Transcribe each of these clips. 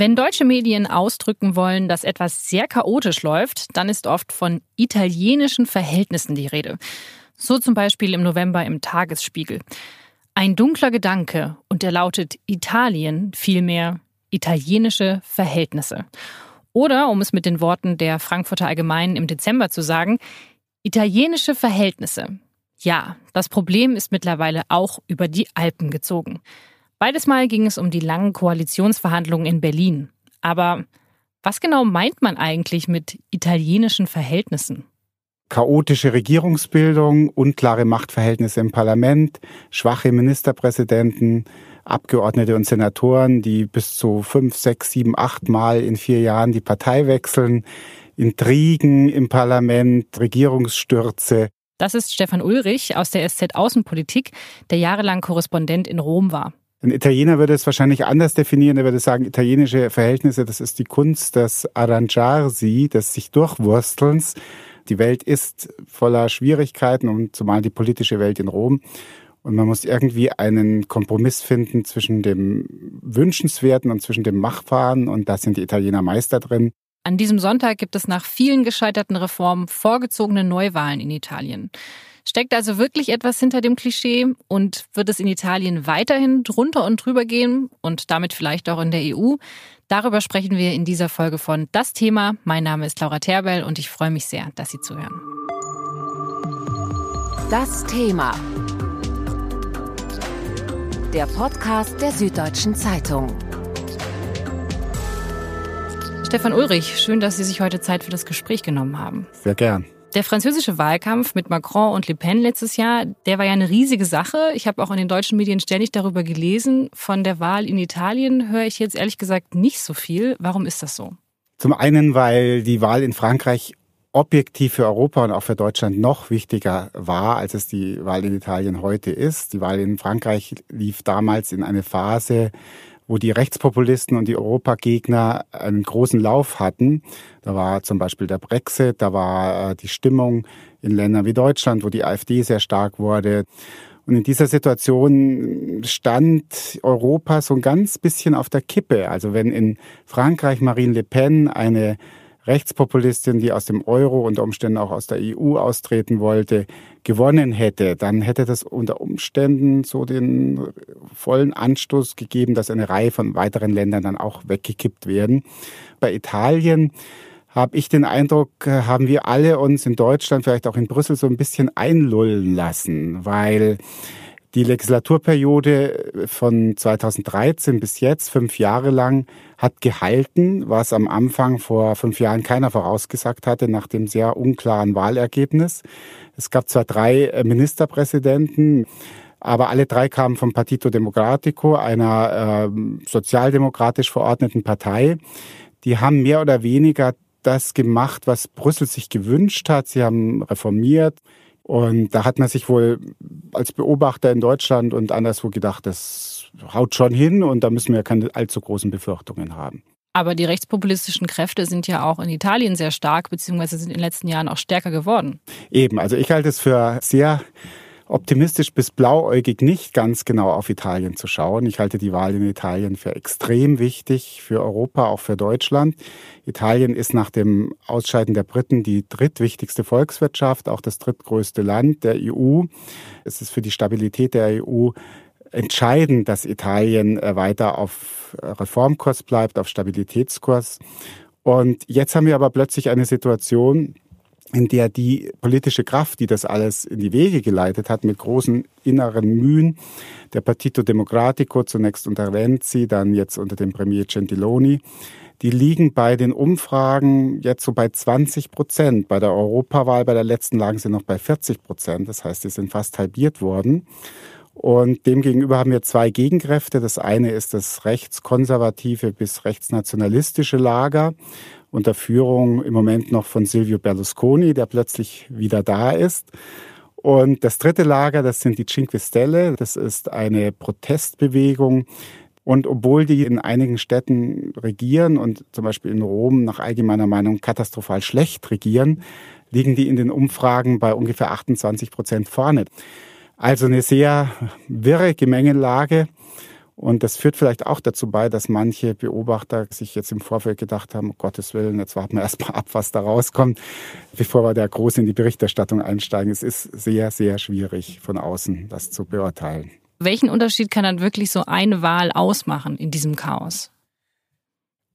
Wenn deutsche Medien ausdrücken wollen, dass etwas sehr chaotisch läuft, dann ist oft von italienischen Verhältnissen die Rede. So zum Beispiel im November im Tagesspiegel. Ein dunkler Gedanke und er lautet Italien, vielmehr italienische Verhältnisse. Oder, um es mit den Worten der Frankfurter Allgemeinen im Dezember zu sagen, italienische Verhältnisse. Ja, das Problem ist mittlerweile auch über die Alpen gezogen. Beides Mal ging es um die langen Koalitionsverhandlungen in Berlin. Aber was genau meint man eigentlich mit italienischen Verhältnissen? chaotische Regierungsbildung, unklare Machtverhältnisse im Parlament, schwache Ministerpräsidenten, Abgeordnete und Senatoren, die bis zu fünf, sechs, sieben, acht Mal in vier Jahren die Partei wechseln, Intrigen im Parlament, Regierungsstürze. Das ist Stefan Ulrich aus der SZ Außenpolitik, der jahrelang Korrespondent in Rom war. Ein Italiener würde es wahrscheinlich anders definieren. Er würde sagen, italienische Verhältnisse, das ist die Kunst des Arrangiarsi, des sich Durchwurstelns. Die Welt ist voller Schwierigkeiten und zumal die politische Welt in Rom. Und man muss irgendwie einen Kompromiss finden zwischen dem Wünschenswerten und zwischen dem Machbaren. Und da sind die Italiener Meister drin. An diesem Sonntag gibt es nach vielen gescheiterten Reformen vorgezogene Neuwahlen in Italien. Steckt also wirklich etwas hinter dem Klischee und wird es in Italien weiterhin drunter und drüber gehen und damit vielleicht auch in der EU? Darüber sprechen wir in dieser Folge von Das Thema. Mein Name ist Laura Terbell und ich freue mich sehr, dass Sie zuhören. Das Thema. Der Podcast der Süddeutschen Zeitung. Stefan Ulrich, schön, dass Sie sich heute Zeit für das Gespräch genommen haben. Sehr gern. Der französische Wahlkampf mit Macron und Le Pen letztes Jahr, der war ja eine riesige Sache. Ich habe auch in den deutschen Medien ständig darüber gelesen. Von der Wahl in Italien höre ich jetzt ehrlich gesagt nicht so viel. Warum ist das so? Zum einen, weil die Wahl in Frankreich objektiv für Europa und auch für Deutschland noch wichtiger war, als es die Wahl in Italien heute ist. Die Wahl in Frankreich lief damals in eine Phase, wo die Rechtspopulisten und die Europagegner einen großen Lauf hatten. Da war zum Beispiel der Brexit, da war äh, die Stimmung in Ländern wie Deutschland, wo die AfD sehr stark wurde. Und in dieser Situation stand Europa so ein ganz bisschen auf der Kippe. Also wenn in Frankreich Marine Le Pen eine Rechtspopulistin, die aus dem Euro unter Umständen auch aus der EU austreten wollte, gewonnen hätte, dann hätte das unter Umständen so den vollen Anstoß gegeben, dass eine Reihe von weiteren Ländern dann auch weggekippt werden. Bei Italien habe ich den Eindruck, äh, haben wir alle uns in Deutschland, vielleicht auch in Brüssel, so ein bisschen einlullen lassen, weil die Legislaturperiode von 2013 bis jetzt, fünf Jahre lang, hat gehalten, was am Anfang vor fünf Jahren keiner vorausgesagt hatte, nach dem sehr unklaren Wahlergebnis. Es gab zwar drei äh, Ministerpräsidenten, aber alle drei kamen vom Partito Democratico, einer äh, sozialdemokratisch verordneten Partei. Die haben mehr oder weniger das gemacht, was Brüssel sich gewünscht hat. Sie haben reformiert, und da hat man sich wohl als Beobachter in Deutschland und anderswo gedacht, das haut schon hin und da müssen wir keine allzu großen Befürchtungen haben. Aber die rechtspopulistischen Kräfte sind ja auch in Italien sehr stark, beziehungsweise sind in den letzten Jahren auch stärker geworden. Eben, also ich halte es für sehr optimistisch bis blauäugig nicht ganz genau auf Italien zu schauen. Ich halte die Wahl in Italien für extrem wichtig für Europa, auch für Deutschland. Italien ist nach dem Ausscheiden der Briten die drittwichtigste Volkswirtschaft, auch das drittgrößte Land der EU. Es ist für die Stabilität der EU entscheidend, dass Italien äh, weiter auf Reformkurs bleibt, auf Stabilitätskurs. Und jetzt haben wir aber plötzlich eine Situation, in der die politische Kraft, die das alles in die Wege geleitet hat, mit großen inneren Mühen, der Partito Democratico, zunächst unter Renzi, dann jetzt unter dem Premier Gentiloni, die liegen bei den Umfragen jetzt so bei 20 Prozent. Bei der Europawahl, bei der letzten lagen sie noch bei 40 Prozent. Das heißt, sie sind fast halbiert worden. Und demgegenüber haben wir zwei Gegenkräfte. Das eine ist das rechtskonservative bis rechtsnationalistische Lager unter Führung im Moment noch von Silvio Berlusconi, der plötzlich wieder da ist. Und das dritte Lager, das sind die Cinque Stelle. Das ist eine Protestbewegung. Und obwohl die in einigen Städten regieren und zum Beispiel in Rom nach allgemeiner Meinung katastrophal schlecht regieren, liegen die in den Umfragen bei ungefähr 28 Prozent vorne. Also eine sehr wirre Gemengelage. Und das führt vielleicht auch dazu bei, dass manche Beobachter sich jetzt im Vorfeld gedacht haben, um Gottes Willen, jetzt warten wir erstmal ab, was da rauskommt, bevor wir da groß in die Berichterstattung einsteigen. Es ist sehr, sehr schwierig von außen das zu beurteilen. Welchen Unterschied kann dann wirklich so eine Wahl ausmachen in diesem Chaos?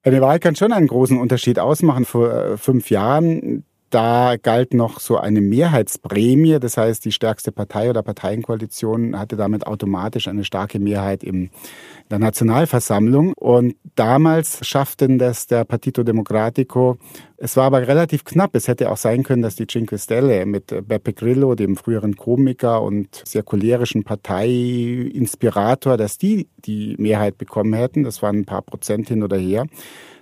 Eine Wahl kann schon einen großen Unterschied ausmachen. Vor äh, fünf Jahren, da galt noch so eine Mehrheitsprämie. Das heißt, die stärkste Partei oder Parteienkoalition hatte damit automatisch eine starke Mehrheit in der Nationalversammlung. Und damals schafften das der Partito Democratico. Es war aber relativ knapp. Es hätte auch sein können, dass die Cinque Stelle mit Beppe Grillo, dem früheren Komiker und sehr cholerischen Parteiinspirator, dass die die Mehrheit bekommen hätten. Das waren ein paar Prozent hin oder her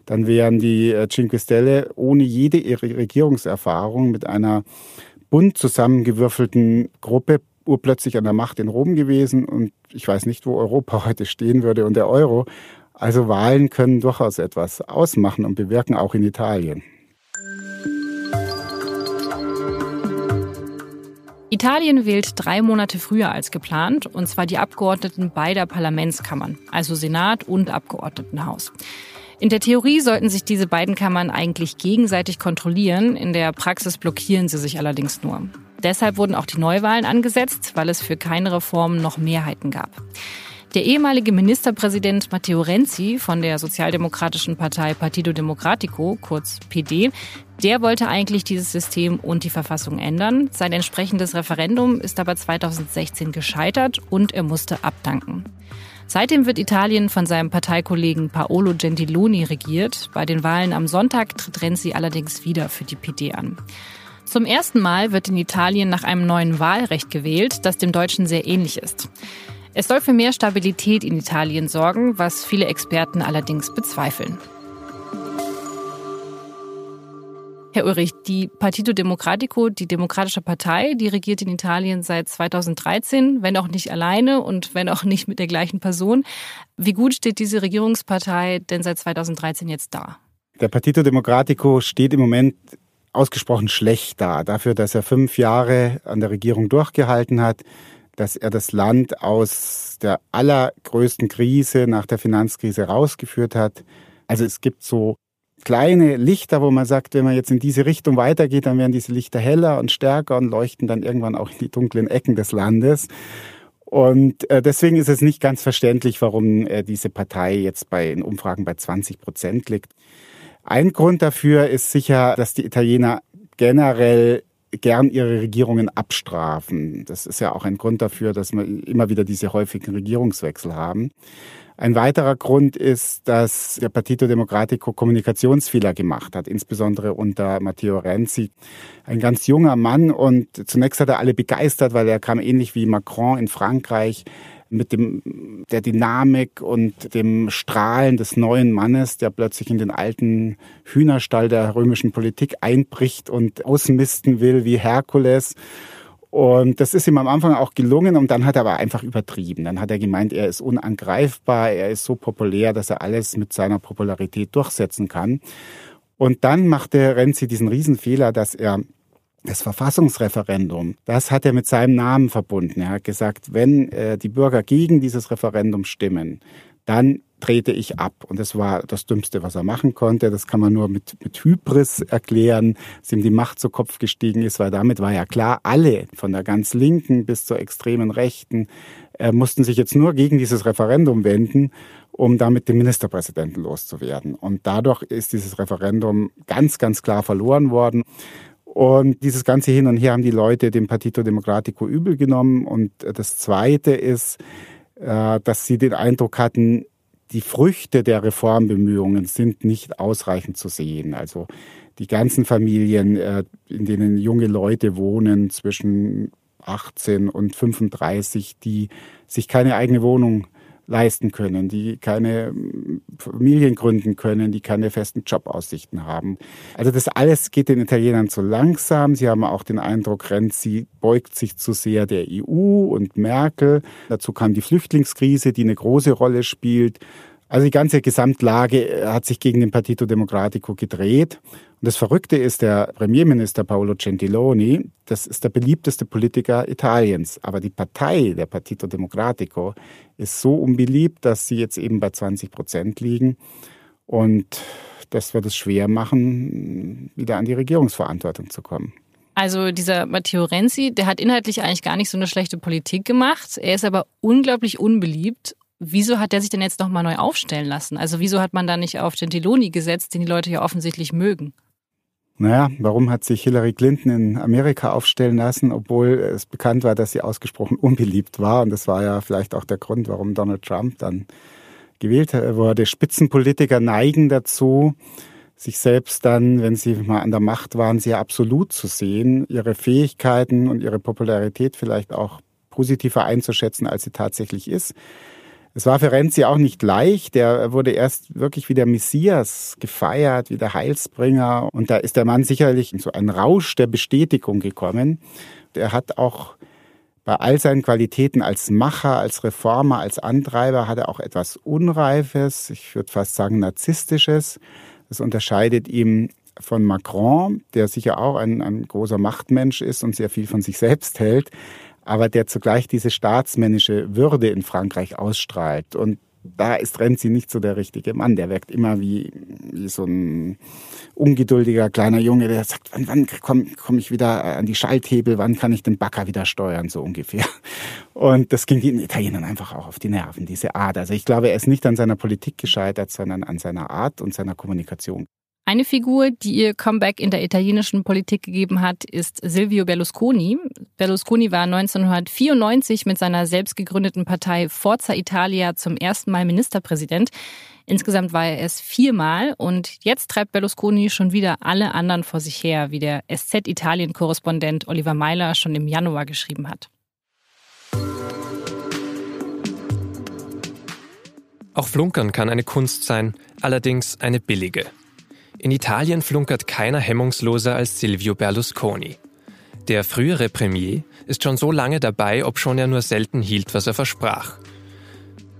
dann wären die äh, Cinque Stelle ohne jede Regierungserfahrung mit einer bunt zusammengewürfelten Gruppe urplötzlich an der Macht in Rom gewesen und ich weiß nicht, wo Europa heute stehen würde und der Euro. Also Wahlen können durchaus etwas ausmachen und bewirken auch in Italien. Italien wählt drei Monate früher als geplant, und zwar die Abgeordneten beider Parlamentskammern, also Senat und Abgeordnetenhaus. In der Theorie sollten sich diese beiden Kammern eigentlich gegenseitig kontrollieren, in der Praxis blockieren sie sich allerdings nur. Deshalb wurden auch die Neuwahlen angesetzt, weil es für keine Reformen noch Mehrheiten gab. Der ehemalige Ministerpräsident Matteo Renzi von der sozialdemokratischen Partei Partido Democratico, kurz PD, der wollte eigentlich dieses System und die Verfassung ändern. Sein entsprechendes Referendum ist aber 2016 gescheitert und er musste abdanken. Seitdem wird Italien von seinem Parteikollegen Paolo Gentiloni regiert. Bei den Wahlen am Sonntag tritt Renzi allerdings wieder für die PD an. Zum ersten Mal wird in Italien nach einem neuen Wahlrecht gewählt, das dem deutschen sehr ähnlich ist. Es soll für mehr Stabilität in Italien sorgen, was viele Experten allerdings bezweifeln. Herr Ulrich, die Partito Democratico, die Demokratische Partei, die regiert in Italien seit 2013, wenn auch nicht alleine und wenn auch nicht mit der gleichen Person. Wie gut steht diese Regierungspartei denn seit 2013 jetzt da? Der Partito Democratico steht im Moment ausgesprochen schlecht da, dafür, dass er fünf Jahre an der Regierung durchgehalten hat, dass er das Land aus der allergrößten Krise nach der Finanzkrise rausgeführt hat. Also es gibt so kleine Lichter, wo man sagt, wenn man jetzt in diese Richtung weitergeht, dann werden diese Lichter heller und stärker und leuchten dann irgendwann auch in die dunklen Ecken des Landes. Und äh, deswegen ist es nicht ganz verständlich, warum äh, diese Partei jetzt bei in Umfragen bei 20 Prozent liegt. Ein Grund dafür ist sicher, dass die Italiener generell gern ihre Regierungen abstrafen. Das ist ja auch ein Grund dafür, dass wir immer wieder diese häufigen Regierungswechsel haben. Ein weiterer Grund ist, dass der Partito Democratico Kommunikationsfehler gemacht hat, insbesondere unter Matteo Renzi. Ein ganz junger Mann und zunächst hat er alle begeistert, weil er kam ähnlich wie Macron in Frankreich mit dem, der Dynamik und dem Strahlen des neuen Mannes, der plötzlich in den alten Hühnerstall der römischen Politik einbricht und ausmisten will wie Herkules. Und das ist ihm am Anfang auch gelungen und dann hat er aber einfach übertrieben. Dann hat er gemeint, er ist unangreifbar, er ist so populär, dass er alles mit seiner Popularität durchsetzen kann. Und dann machte Renzi diesen Riesenfehler, dass er das Verfassungsreferendum, das hat er mit seinem Namen verbunden. Er hat gesagt, wenn äh, die Bürger gegen dieses Referendum stimmen, dann trete ich ab. Und das war das Dümmste, was er machen konnte. Das kann man nur mit, mit Hybris erklären, dass ihm die Macht zu Kopf gestiegen ist, weil damit war ja klar, alle, von der ganz linken bis zur extremen Rechten, äh, mussten sich jetzt nur gegen dieses Referendum wenden, um damit den Ministerpräsidenten loszuwerden. Und dadurch ist dieses Referendum ganz, ganz klar verloren worden. Und dieses ganze Hin und Her haben die Leute dem Partito Democratico übel genommen. Und das Zweite ist, äh, dass sie den Eindruck hatten, die Früchte der Reformbemühungen sind nicht ausreichend zu sehen. Also die ganzen Familien, äh, in denen junge Leute wohnen zwischen 18 und 35, die sich keine eigene Wohnung leisten können, die keine Familien gründen können, die keine festen Jobaussichten haben. Also das alles geht den Italienern zu langsam. Sie haben auch den Eindruck, Renzi beugt sich zu sehr der EU und Merkel. Dazu kam die Flüchtlingskrise, die eine große Rolle spielt. Also die ganze Gesamtlage äh, hat sich gegen den Partito Democratico gedreht. Und das Verrückte ist, der Premierminister Paolo Gentiloni, das ist der beliebteste Politiker Italiens. Aber die Partei, der Partito Democratico, ist so unbeliebt, dass sie jetzt eben bei 20 Prozent liegen. Und das wird es schwer machen, wieder an die Regierungsverantwortung zu kommen. Also dieser Matteo Renzi, der hat inhaltlich eigentlich gar nicht so eine schlechte Politik gemacht. Er ist aber unglaublich unbeliebt wieso hat der sich denn jetzt nochmal neu aufstellen lassen? Also wieso hat man da nicht auf Gentiloni gesetzt, den die Leute ja offensichtlich mögen? Naja, warum hat sich Hillary Clinton in Amerika aufstellen lassen, obwohl es bekannt war, dass sie ausgesprochen unbeliebt war? Und das war ja vielleicht auch der Grund, warum Donald Trump dann gewählt wurde. Spitzenpolitiker neigen dazu, sich selbst dann, wenn sie mal an der Macht waren, sehr absolut zu sehen, ihre Fähigkeiten und ihre Popularität vielleicht auch positiver einzuschätzen, als sie tatsächlich ist. Es war für Renzi auch nicht leicht. Er wurde erst wirklich wie der Messias gefeiert, wie der Heilsbringer. Und da ist der Mann sicherlich in so einen Rausch der Bestätigung gekommen. Er hat auch bei all seinen Qualitäten als Macher, als Reformer, als Antreiber hat er auch etwas Unreifes, ich würde fast sagen Narzisstisches. Das unterscheidet ihm von Macron, der sicher auch ein, ein großer Machtmensch ist und sehr viel von sich selbst hält aber der zugleich diese staatsmännische Würde in Frankreich ausstrahlt. Und da ist Renzi nicht so der richtige Mann. Der wirkt immer wie, wie so ein ungeduldiger kleiner Junge, der sagt, wann, wann komme komm ich wieder an die Schalthebel, wann kann ich den Backer wieder steuern, so ungefähr. Und das ging den Italienern einfach auch auf die Nerven, diese Art. Also ich glaube, er ist nicht an seiner Politik gescheitert, sondern an seiner Art und seiner Kommunikation. Eine Figur, die ihr Comeback in der italienischen Politik gegeben hat, ist Silvio Berlusconi. Berlusconi war 1994 mit seiner selbst gegründeten Partei Forza Italia zum ersten Mal Ministerpräsident. Insgesamt war er es viermal und jetzt treibt Berlusconi schon wieder alle anderen vor sich her, wie der SZ-Italien-Korrespondent Oliver Meiler schon im Januar geschrieben hat. Auch Flunkern kann eine Kunst sein, allerdings eine billige. In Italien flunkert keiner hemmungsloser als Silvio Berlusconi. Der frühere Premier ist schon so lange dabei, obschon er nur selten hielt, was er versprach.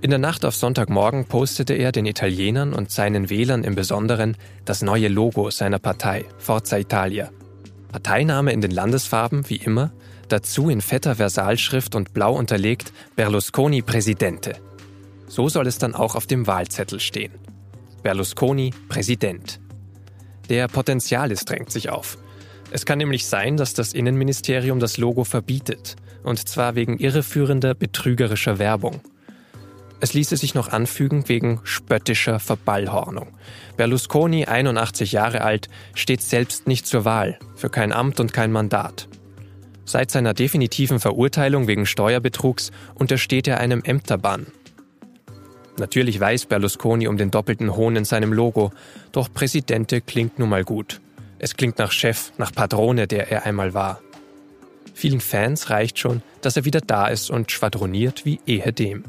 In der Nacht auf Sonntagmorgen postete er den Italienern und seinen Wählern im Besonderen das neue Logo seiner Partei, Forza Italia. Parteiname in den Landesfarben, wie immer, dazu in fetter Versalschrift und blau unterlegt Berlusconi Presidente. So soll es dann auch auf dem Wahlzettel stehen. Berlusconi Präsident. Der Potenzialis drängt sich auf. Es kann nämlich sein, dass das Innenministerium das Logo verbietet, und zwar wegen irreführender, betrügerischer Werbung. Es ließe sich noch anfügen wegen spöttischer Verballhornung. Berlusconi, 81 Jahre alt, steht selbst nicht zur Wahl, für kein Amt und kein Mandat. Seit seiner definitiven Verurteilung wegen Steuerbetrugs untersteht er einem Ämterbann, Natürlich weiß Berlusconi um den doppelten Hohn in seinem Logo, doch Präsidente klingt nun mal gut. Es klingt nach Chef, nach Patrone, der er einmal war. Vielen Fans reicht schon, dass er wieder da ist und schwadroniert wie ehedem.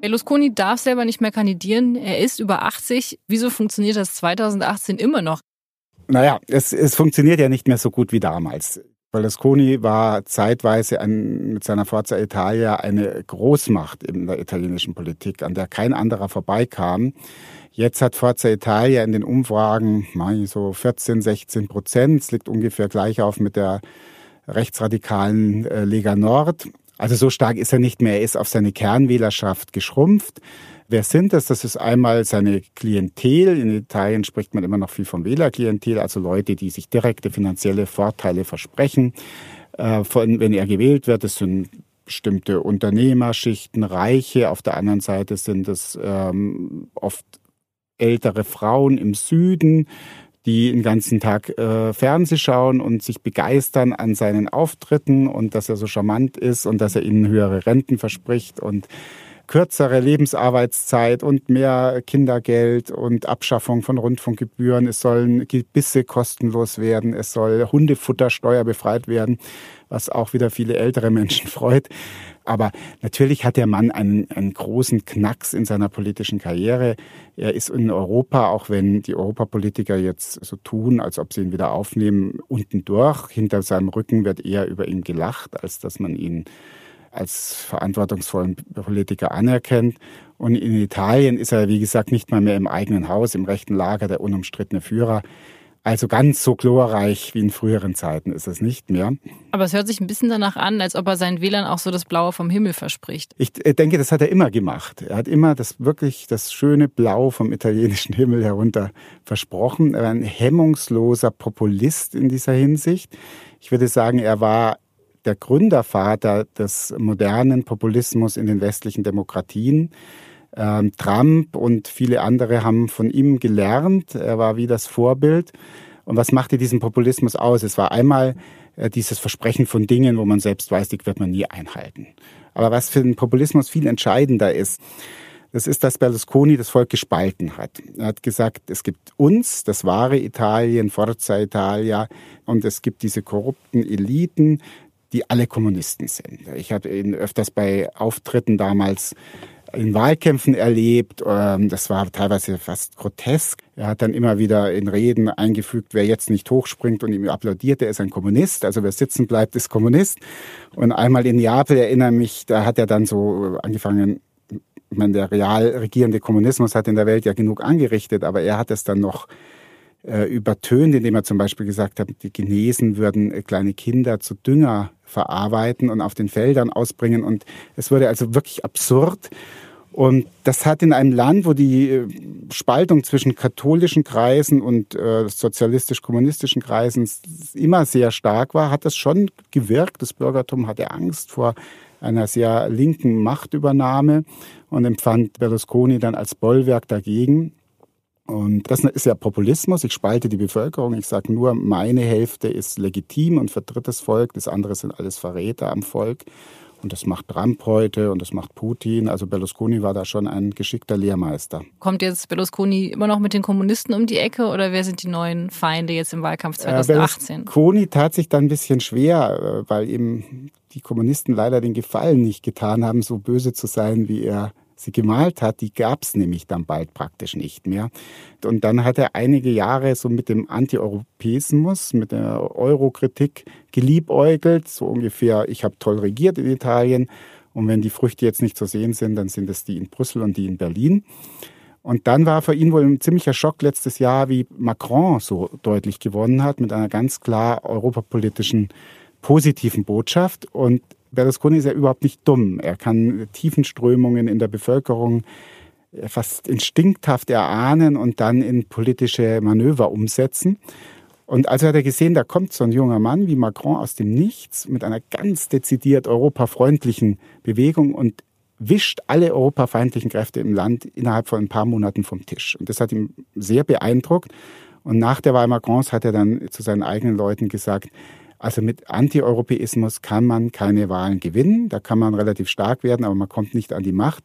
Berlusconi darf selber nicht mehr kandidieren. Er ist über 80. Wieso funktioniert das 2018 immer noch? Naja, es, es funktioniert ja nicht mehr so gut wie damals. Berlusconi war zeitweise ein, mit seiner Forza Italia eine Großmacht in der italienischen Politik, an der kein anderer vorbeikam. Jetzt hat Forza Italia in den Umfragen so 14, 16 Prozent. Es liegt ungefähr gleich auf mit der rechtsradikalen äh, Lega Nord. Also so stark ist er nicht mehr. Er ist auf seine Kernwählerschaft geschrumpft. Wer sind das? Das ist einmal seine Klientel. In Italien spricht man immer noch viel vom Wählerklientel, also Leute, die sich direkte finanzielle Vorteile versprechen. Äh, von, wenn er gewählt wird, das sind bestimmte Unternehmerschichten, Reiche. Auf der anderen Seite sind es ähm, oft ältere Frauen im Süden, die den ganzen Tag äh, Fernseh schauen und sich begeistern an seinen Auftritten und dass er so charmant ist und dass er ihnen höhere Renten verspricht und kürzere Lebensarbeitszeit und mehr Kindergeld und Abschaffung von Rundfunkgebühren. Es sollen Gebisse kostenlos werden. Es soll Hundefutter steuerbefreit werden, was auch wieder viele ältere Menschen freut. Aber natürlich hat der Mann einen, einen großen Knacks in seiner politischen Karriere. Er ist in Europa, auch wenn die Europapolitiker jetzt so tun, als ob sie ihn wieder aufnehmen, unten durch. Hinter seinem Rücken wird eher über ihn gelacht, als dass man ihn als verantwortungsvollen Politiker anerkennt. Und in Italien ist er, wie gesagt, nicht mal mehr im eigenen Haus, im rechten Lager der unumstrittene Führer. Also ganz so glorreich wie in früheren Zeiten ist es nicht mehr. Aber es hört sich ein bisschen danach an, als ob er seinen Wählern auch so das Blaue vom Himmel verspricht. Ich äh, denke, das hat er immer gemacht. Er hat immer das wirklich das schöne Blau vom italienischen Himmel herunter versprochen. Er war ein hemmungsloser Populist in dieser Hinsicht. Ich würde sagen, er war der Gründervater des modernen Populismus in den westlichen Demokratien. Ähm, Trump und viele andere haben von ihm gelernt. Er war wie das Vorbild. Und was machte diesen Populismus aus? Es war einmal äh, dieses Versprechen von Dingen, wo man selbst weiß, die wird man nie einhalten. Aber was für den Populismus viel entscheidender ist, das ist, dass Berlusconi das Volk gespalten hat. Er hat gesagt, es gibt uns, das wahre Italien, Forza Italia, und es gibt diese korrupten Eliten, die alle Kommunisten sind. Ich habe ihn öfters bei Auftritten damals in Wahlkämpfen erlebt. Ähm, das war teilweise fast grotesk. Er hat dann immer wieder in Reden eingefügt, wer jetzt nicht hochspringt und ihm applaudiert, der ist ein Kommunist. Also wer sitzen bleibt, ist Kommunist. Und einmal in Neapel erinnere mich, da hat er dann so angefangen, ich meine, der real regierende Kommunismus hat in der Welt ja genug angerichtet, aber er hat es dann noch äh, übertönt, indem er zum Beispiel gesagt hat, die Chinesen würden äh, kleine Kinder zu Dünger verarbeiten und auf den Feldern ausbringen. Und es wurde also wirklich absurd. Und das hat in einem Land, wo die äh, Spaltung zwischen katholischen Kreisen und äh, sozialistisch-kommunistischen Kreisen immer sehr stark war, hat das schon gewirkt. Das Bürgertum hatte Angst vor einer sehr linken Machtübernahme und empfand Berlusconi dann als Bollwerk dagegen. Und das ist ja Populismus. Ich spalte die Bevölkerung. Ich sage nur, meine Hälfte ist legitim und vertritt das Volk. Das andere sind alles Verräter am Volk. Und das macht Trump heute und das macht Putin. Also Berlusconi war da schon ein geschickter Lehrmeister. Kommt jetzt Berlusconi immer noch mit den Kommunisten um die Ecke oder wer sind die neuen Feinde jetzt im Wahlkampf 2018? Äh, Berlusconi tat sich da ein bisschen schwer, äh, weil eben die Kommunisten leider den Gefallen nicht getan haben, so böse zu sein, wie er sie gemalt hat, die gab es nämlich dann bald praktisch nicht mehr. Und dann hat er einige Jahre so mit dem Antieuropäismus, mit der Eurokritik geliebäugelt, so ungefähr, ich habe toll regiert in Italien und wenn die Früchte jetzt nicht zu sehen sind, dann sind es die in Brüssel und die in Berlin. Und dann war für ihn wohl ein ziemlicher Schock letztes Jahr, wie Macron so deutlich gewonnen hat mit einer ganz klar europapolitischen positiven Botschaft. Und Berlusconi ist ja überhaupt nicht dumm. Er kann Tiefenströmungen in der Bevölkerung fast instinkthaft erahnen und dann in politische Manöver umsetzen. Und also hat er gesehen, da kommt so ein junger Mann wie Macron aus dem Nichts mit einer ganz dezidiert europafreundlichen Bewegung und wischt alle europafeindlichen Kräfte im Land innerhalb von ein paar Monaten vom Tisch. Und das hat ihn sehr beeindruckt. Und nach der Wahl Macrons hat er dann zu seinen eigenen Leuten gesagt, also mit Antieuropäismus kann man keine Wahlen gewinnen. Da kann man relativ stark werden, aber man kommt nicht an die Macht.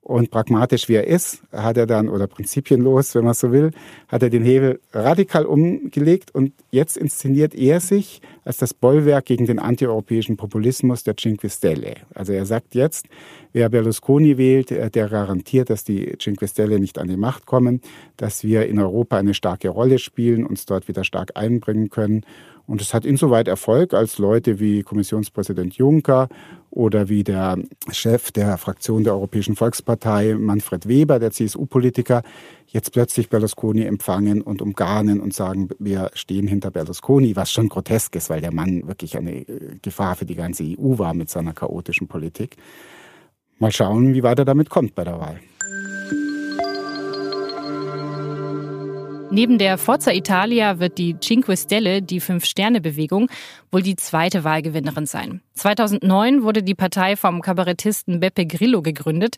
Und pragmatisch wie er ist, hat er dann, oder prinzipienlos, wenn man so will, hat er den Hebel radikal umgelegt und jetzt inszeniert er sich als das Bollwerk gegen den antieuropäischen Populismus der Cinque Stelle. Also er sagt jetzt, wer Berlusconi wählt, der garantiert, dass die Cinque Stelle nicht an die Macht kommen, dass wir in Europa eine starke Rolle spielen, uns dort wieder stark einbringen können und es hat insoweit Erfolg, als Leute wie Kommissionspräsident Juncker oder wie der Chef der Fraktion der Europäischen Volkspartei, Manfred Weber, der CSU-Politiker, jetzt plötzlich Berlusconi empfangen und umgarnen und sagen, wir stehen hinter Berlusconi, was schon grotesk ist, weil der Mann wirklich eine äh, Gefahr für die ganze EU war mit seiner chaotischen Politik. Mal schauen, wie weit er damit kommt bei der Wahl. Neben der Forza Italia wird die Cinque Stelle, die Fünf-Sterne-Bewegung, wohl die zweite Wahlgewinnerin sein. 2009 wurde die Partei vom Kabarettisten Beppe Grillo gegründet.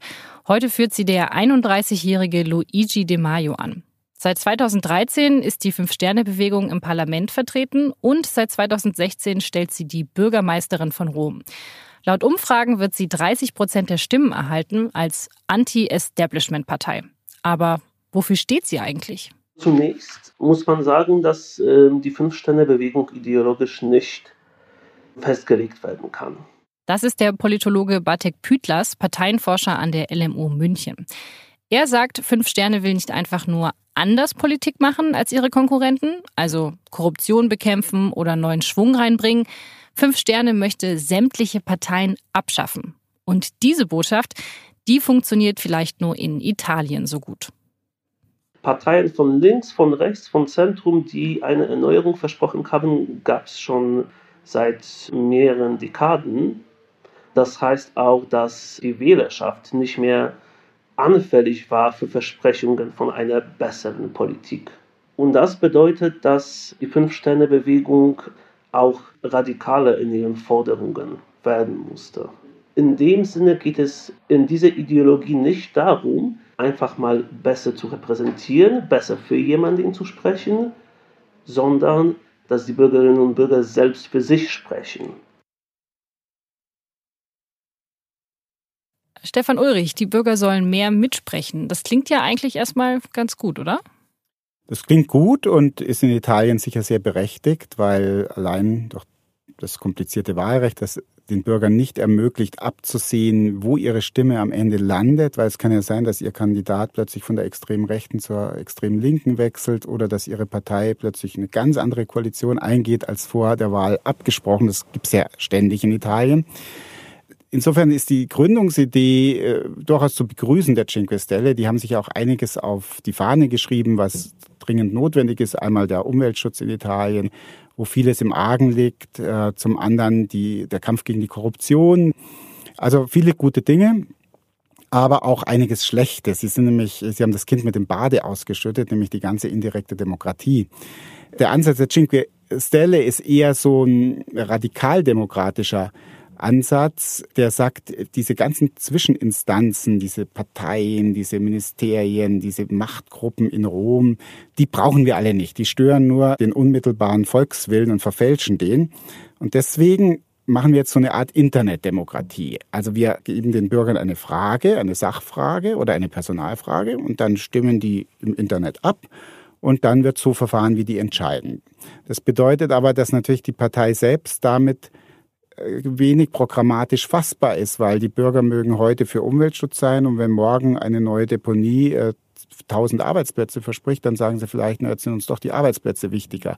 Heute führt sie der 31-jährige Luigi De Maio an. Seit 2013 ist die Fünf-Sterne-Bewegung im Parlament vertreten und seit 2016 stellt sie die Bürgermeisterin von Rom. Laut Umfragen wird sie 30 Prozent der Stimmen erhalten als Anti-Establishment-Partei. Aber wofür steht sie eigentlich? Zunächst muss man sagen, dass äh, die Fünf-Sterne-Bewegung ideologisch nicht festgelegt werden kann. Das ist der Politologe Batek Pütlers, Parteienforscher an der LMU München. Er sagt, Fünf Sterne will nicht einfach nur anders Politik machen als ihre Konkurrenten, also Korruption bekämpfen oder neuen Schwung reinbringen. Fünf Sterne möchte sämtliche Parteien abschaffen. Und diese Botschaft, die funktioniert vielleicht nur in Italien so gut. Parteien von links, von rechts, von Zentrum, die eine Erneuerung versprochen haben, gab es schon seit mehreren Dekaden. Das heißt auch, dass die Wählerschaft nicht mehr anfällig war für Versprechungen von einer besseren Politik. Und das bedeutet, dass die Fünf-Sterne-Bewegung auch radikaler in ihren Forderungen werden musste. In dem Sinne geht es in dieser Ideologie nicht darum, einfach mal besser zu repräsentieren, besser für jemanden zu sprechen, sondern dass die Bürgerinnen und Bürger selbst für sich sprechen. Stefan Ulrich, die Bürger sollen mehr mitsprechen. Das klingt ja eigentlich erstmal ganz gut, oder? Das klingt gut und ist in Italien sicher sehr berechtigt, weil allein durch das komplizierte Wahlrecht, das den Bürgern nicht ermöglicht, abzusehen, wo ihre Stimme am Ende landet, weil es kann ja sein, dass ihr Kandidat plötzlich von der extremen Rechten zur extremen Linken wechselt oder dass ihre Partei plötzlich eine ganz andere Koalition eingeht als vor der Wahl abgesprochen. Das gibt es ja ständig in Italien. Insofern ist die Gründungsidee äh, durchaus zu begrüßen der Cinque Stelle. Die haben sich auch einiges auf die Fahne geschrieben, was dringend notwendig ist. Einmal der Umweltschutz in Italien, wo vieles im Argen liegt. Äh, zum anderen die, der Kampf gegen die Korruption. Also viele gute Dinge, aber auch einiges Schlechtes. Sie sind nämlich, sie haben das Kind mit dem Bade ausgeschüttet, nämlich die ganze indirekte Demokratie. Der Ansatz der Cinque Stelle ist eher so ein radikaldemokratischer Ansatz, der sagt, diese ganzen Zwischeninstanzen, diese Parteien, diese Ministerien, diese Machtgruppen in Rom, die brauchen wir alle nicht. Die stören nur den unmittelbaren Volkswillen und verfälschen den. Und deswegen machen wir jetzt so eine Art Internetdemokratie. Also wir geben den Bürgern eine Frage, eine Sachfrage oder eine Personalfrage und dann stimmen die im Internet ab und dann wird so verfahren, wie die entscheiden. Das bedeutet aber, dass natürlich die Partei selbst damit wenig programmatisch fassbar ist, weil die Bürger mögen heute für Umweltschutz sein und wenn morgen eine neue Deponie äh, 1000 Arbeitsplätze verspricht, dann sagen sie vielleicht, na, jetzt sind uns doch die Arbeitsplätze wichtiger.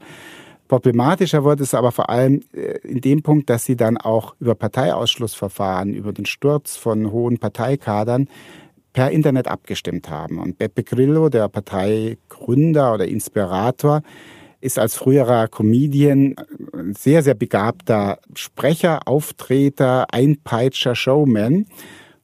Problematischer wird es aber vor allem äh, in dem Punkt, dass sie dann auch über Parteiausschlussverfahren, über den Sturz von hohen Parteikadern per Internet abgestimmt haben. Und Beppe Grillo, der Parteigründer oder Inspirator, ist als früherer Comedian ein sehr, sehr begabter Sprecher, Auftreter, Einpeitscher, Showman.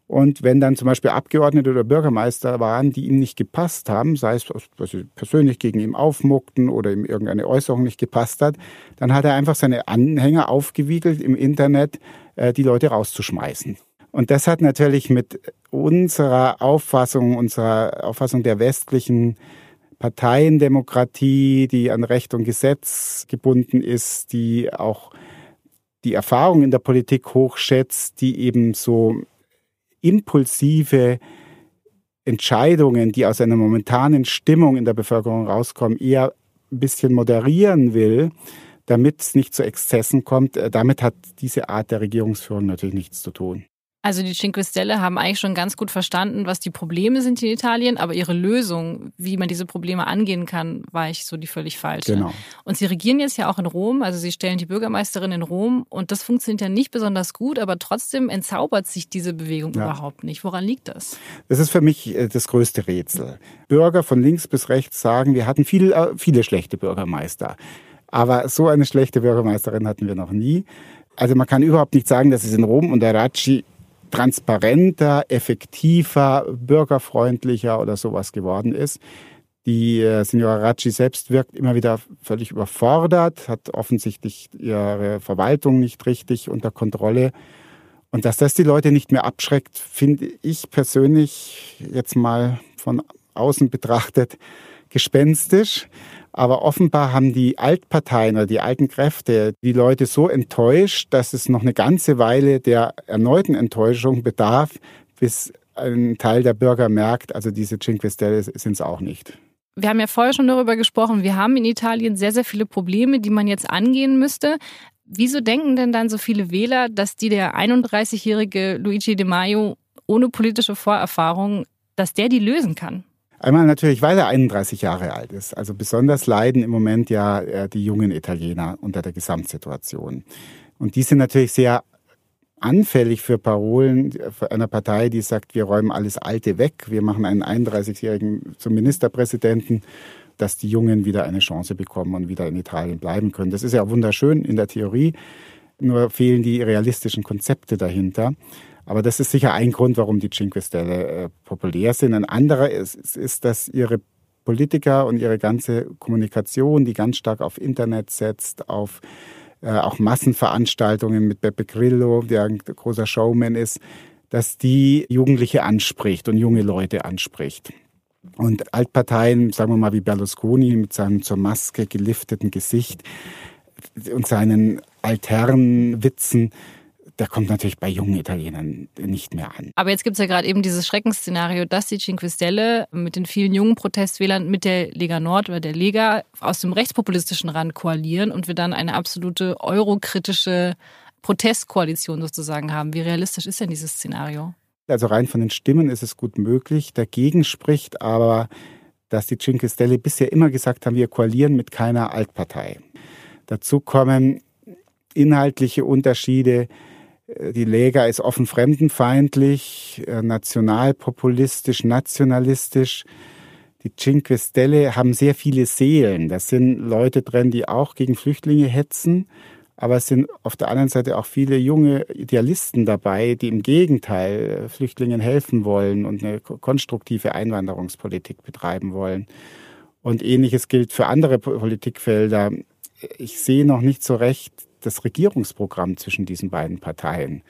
Und wenn dann zum Beispiel Abgeordnete oder Bürgermeister waren, die ihm nicht gepasst haben, sei es, dass sie persönlich gegen ihn aufmuckten oder ihm irgendeine Äußerung nicht gepasst hat, dann hat er einfach seine Anhänger aufgewiegelt im Internet, äh, die Leute rauszuschmeißen. Und das hat natürlich mit unserer Auffassung, unserer Auffassung der westlichen Parteiendemokratie, die an Recht und Gesetz gebunden ist, die auch die Erfahrung in der Politik hochschätzt, die eben so impulsive Entscheidungen, die aus einer momentanen Stimmung in der Bevölkerung rauskommen, eher ein bisschen moderieren will, damit es nicht zu Exzessen kommt. Äh, damit hat diese Art der Regierungsführung natürlich nichts zu tun. Also die Cinque Stelle haben eigentlich schon ganz gut verstanden, was die Probleme sind in Italien, aber ihre Lösung, wie man diese Probleme angehen kann, war ich so die völlig falsche. Genau. Und sie regieren jetzt ja auch in Rom, also sie stellen die Bürgermeisterin in Rom und das funktioniert ja nicht besonders gut, aber trotzdem entzaubert sich diese Bewegung ja. überhaupt nicht. Woran liegt das? Das ist für mich äh, das größte Rätsel. Bürger von links bis rechts sagen, wir hatten viel, äh, viele schlechte Bürgermeister. Aber so eine schlechte Bürgermeisterin hatten wir noch nie. Also man kann überhaupt nicht sagen, dass es in Rom und der Racci transparenter, effektiver, bürgerfreundlicher oder sowas geworden ist. Die äh, Signora Racci selbst wirkt immer wieder völlig überfordert, hat offensichtlich ihre Verwaltung nicht richtig unter Kontrolle. Und dass das die Leute nicht mehr abschreckt, finde ich persönlich jetzt mal von außen betrachtet gespenstisch. Aber offenbar haben die Altparteien oder die alten Kräfte die Leute so enttäuscht, dass es noch eine ganze Weile der erneuten Enttäuschung bedarf, bis ein Teil der Bürger merkt, also diese Cinque Stelle sind es auch nicht. Wir haben ja vorher schon darüber gesprochen, wir haben in Italien sehr, sehr viele Probleme, die man jetzt angehen müsste. Wieso denken denn dann so viele Wähler, dass die der 31-jährige Luigi De Maio ohne politische Vorerfahrung, dass der die lösen kann? Einmal natürlich, weil er 31 Jahre alt ist. Also besonders leiden im Moment ja äh, die jungen Italiener unter der Gesamtsituation. Und die sind natürlich sehr anfällig für Parolen einer Partei, die sagt, wir räumen alles Alte weg, wir machen einen 31-Jährigen zum Ministerpräsidenten, dass die Jungen wieder eine Chance bekommen und wieder in Italien bleiben können. Das ist ja wunderschön in der Theorie, nur fehlen die realistischen Konzepte dahinter. Aber das ist sicher ein Grund, warum die Cinque Stelle äh, populär sind. Ein anderer ist, ist, dass ihre Politiker und ihre ganze Kommunikation, die ganz stark auf Internet setzt, auf äh, auch Massenveranstaltungen mit Beppe Grillo, der ein großer Showman ist, dass die Jugendliche anspricht und junge Leute anspricht. Und Altparteien, sagen wir mal wie Berlusconi mit seinem zur Maske gelifteten Gesicht und seinen alternen Witzen, der kommt natürlich bei jungen Italienern nicht mehr an. Aber jetzt gibt es ja gerade eben dieses Schreckensszenario, dass die Cinque Stelle mit den vielen jungen Protestwählern mit der Lega Nord oder der Lega aus dem rechtspopulistischen Rand koalieren und wir dann eine absolute eurokritische Protestkoalition sozusagen haben. Wie realistisch ist denn dieses Szenario? Also rein von den Stimmen ist es gut möglich. Dagegen spricht aber, dass die Cinque Stelle bisher immer gesagt haben, wir koalieren mit keiner Altpartei. Dazu kommen inhaltliche Unterschiede die Lega ist offen fremdenfeindlich, äh, nationalpopulistisch, nationalistisch. Die Cinque Stelle haben sehr viele Seelen. Das sind Leute drin, die auch gegen Flüchtlinge hetzen. Aber es sind auf der anderen Seite auch viele junge Idealisten dabei, die im Gegenteil Flüchtlingen helfen wollen und eine konstruktive Einwanderungspolitik betreiben wollen. Und ähnliches gilt für andere Politikfelder. Ich sehe noch nicht so recht das Regierungsprogramm zwischen diesen beiden Parteien.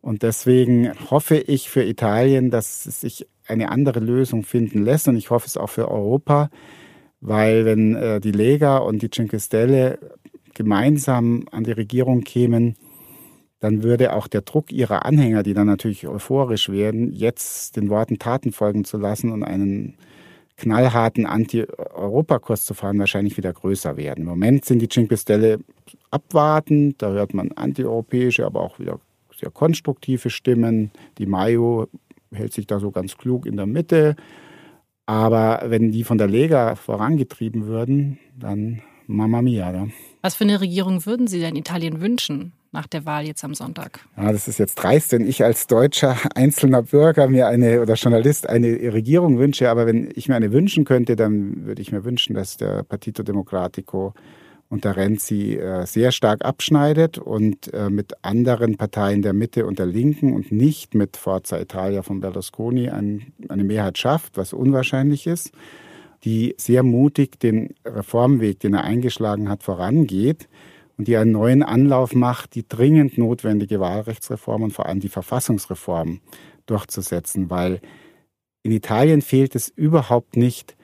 Und deswegen hoffe ich für Italien, dass sich eine andere Lösung finden lässt. Und ich hoffe es auch für Europa, weil wenn äh, die Lega und die Cinque Stelle gemeinsam an die Regierung kämen, dann würde auch der Druck ihrer Anhänger, die dann natürlich euphorisch werden, jetzt den Worten Taten folgen zu lassen und einen knallharten Anti-Europakurs zu fahren, wahrscheinlich wieder größer werden. Im Moment sind die Cinque Stelle abwartend, da hört man antieuropäische, aber auch wieder sehr konstruktive Stimmen. Die Mayo hält sich da so ganz klug in der Mitte. Aber wenn die von der Lega vorangetrieben würden, dann Mamma mia. Ja. Was für eine Regierung würden Sie denn Italien wünschen? Nach der Wahl jetzt am Sonntag? Ja, das ist jetzt dreist, wenn ich als deutscher einzelner Bürger mir eine oder Journalist eine Regierung wünsche. Aber wenn ich mir eine wünschen könnte, dann würde ich mir wünschen, dass der Partito Democratico unter Renzi äh, sehr stark abschneidet und äh, mit anderen Parteien der Mitte und der Linken und nicht mit Forza Italia von Berlusconi eine Mehrheit schafft, was unwahrscheinlich ist, die sehr mutig den Reformweg, den er eingeschlagen hat, vorangeht und die einen neuen Anlauf macht, die dringend notwendige Wahlrechtsreform und vor allem die Verfassungsreform durchzusetzen, weil in Italien fehlt es überhaupt nicht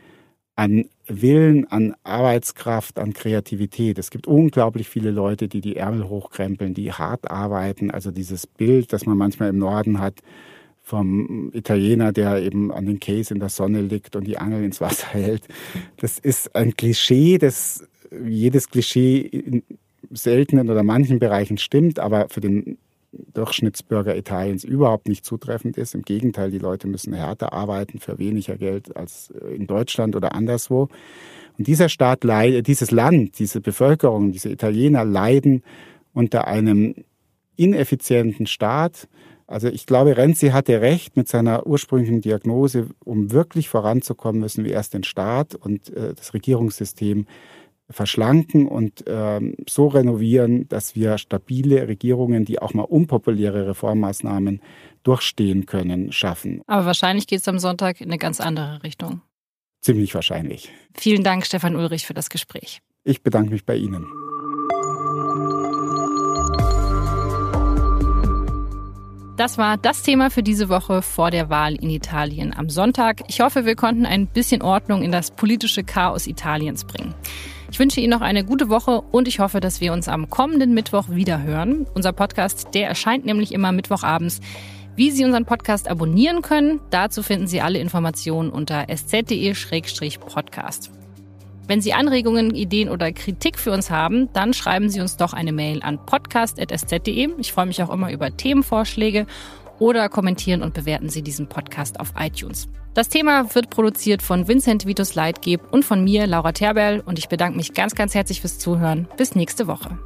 an Willen, an Arbeitskraft, an Kreativität. Es gibt unglaublich viele Leute, die die Ärmel hochkrempeln, die hart arbeiten. Also dieses Bild, das man manchmal im Norden hat, vom Italiener, der eben an den Case in der Sonne liegt und die Angel ins Wasser hält. Das ist ein Klischee, das jedes Klischee seltenen oder manchen Bereichen stimmt, aber für den Durchschnittsbürger Italiens überhaupt nicht zutreffend ist. Im Gegenteil, die Leute müssen härter arbeiten für weniger Geld als in Deutschland oder anderswo. Und dieser Staat dieses Land, diese Bevölkerung, diese Italiener leiden unter einem ineffizienten Staat. Also ich glaube, Renzi hatte recht mit seiner ursprünglichen Diagnose, um wirklich voranzukommen, müssen wir erst den Staat und äh, das Regierungssystem verschlanken und ähm, so renovieren, dass wir stabile Regierungen, die auch mal unpopuläre Reformmaßnahmen durchstehen können, schaffen. Aber wahrscheinlich geht es am Sonntag in eine ganz andere Richtung. Ziemlich wahrscheinlich. Vielen Dank, Stefan Ulrich, für das Gespräch. Ich bedanke mich bei Ihnen. Das war das Thema für diese Woche vor der Wahl in Italien am Sonntag. Ich hoffe, wir konnten ein bisschen Ordnung in das politische Chaos Italiens bringen. Ich wünsche Ihnen noch eine gute Woche und ich hoffe, dass wir uns am kommenden Mittwoch wieder hören. Unser Podcast, der erscheint nämlich immer Mittwochabends. Wie Sie unseren Podcast abonnieren können, dazu finden Sie alle Informationen unter sz.de-podcast. Wenn Sie Anregungen, Ideen oder Kritik für uns haben, dann schreiben Sie uns doch eine Mail an podcast.sz.de. Ich freue mich auch immer über Themenvorschläge oder kommentieren und bewerten Sie diesen Podcast auf iTunes. Das Thema wird produziert von Vincent Vitus Leitgeb und von mir, Laura Terberl, und ich bedanke mich ganz, ganz herzlich fürs Zuhören. Bis nächste Woche.